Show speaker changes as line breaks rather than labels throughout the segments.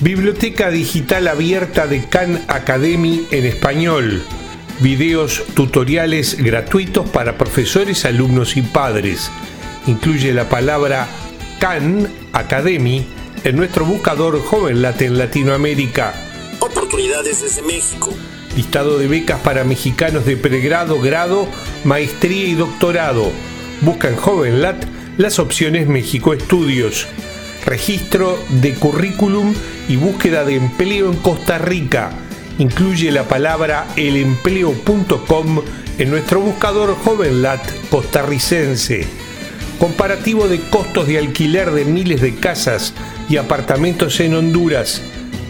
Biblioteca Digital Abierta de Khan Academy en español. Videos tutoriales gratuitos para profesores, alumnos y padres. Incluye la palabra Khan Academy en nuestro buscador JovenLat en Latinoamérica.
Oportunidades desde México.
Listado de becas para mexicanos de pregrado, grado, maestría y doctorado. Busca en JovenLat las opciones México Estudios registro de currículum y búsqueda de empleo en Costa Rica. Incluye la palabra elempleo.com en nuestro buscador JovenLat costarricense. Comparativo de costos de alquiler de miles de casas y apartamentos en Honduras.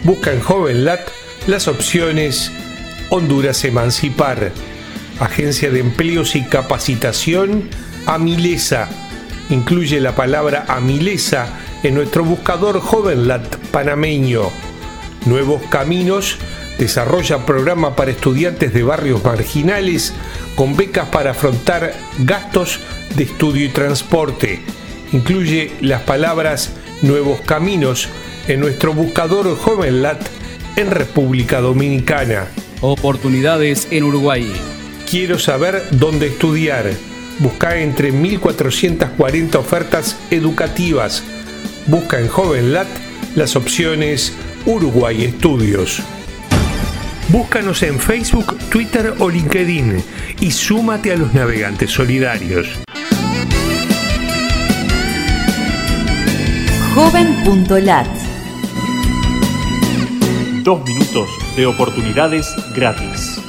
Busca en JovenLat las opciones Honduras Emancipar. Agencia de Empleos y Capacitación Amilesa. Incluye la palabra Amilesa en nuestro buscador JovenLat panameño. Nuevos Caminos desarrolla programa para estudiantes de barrios marginales con becas para afrontar gastos de estudio y transporte. Incluye las palabras Nuevos Caminos en nuestro buscador JovenLat en República Dominicana.
Oportunidades en Uruguay.
Quiero saber dónde estudiar. Busca entre 1440 ofertas educativas Busca en JovenLat las opciones Uruguay Estudios. Búscanos en Facebook, Twitter o LinkedIn y súmate a los navegantes solidarios.
Joven.lat
Dos minutos de oportunidades gratis.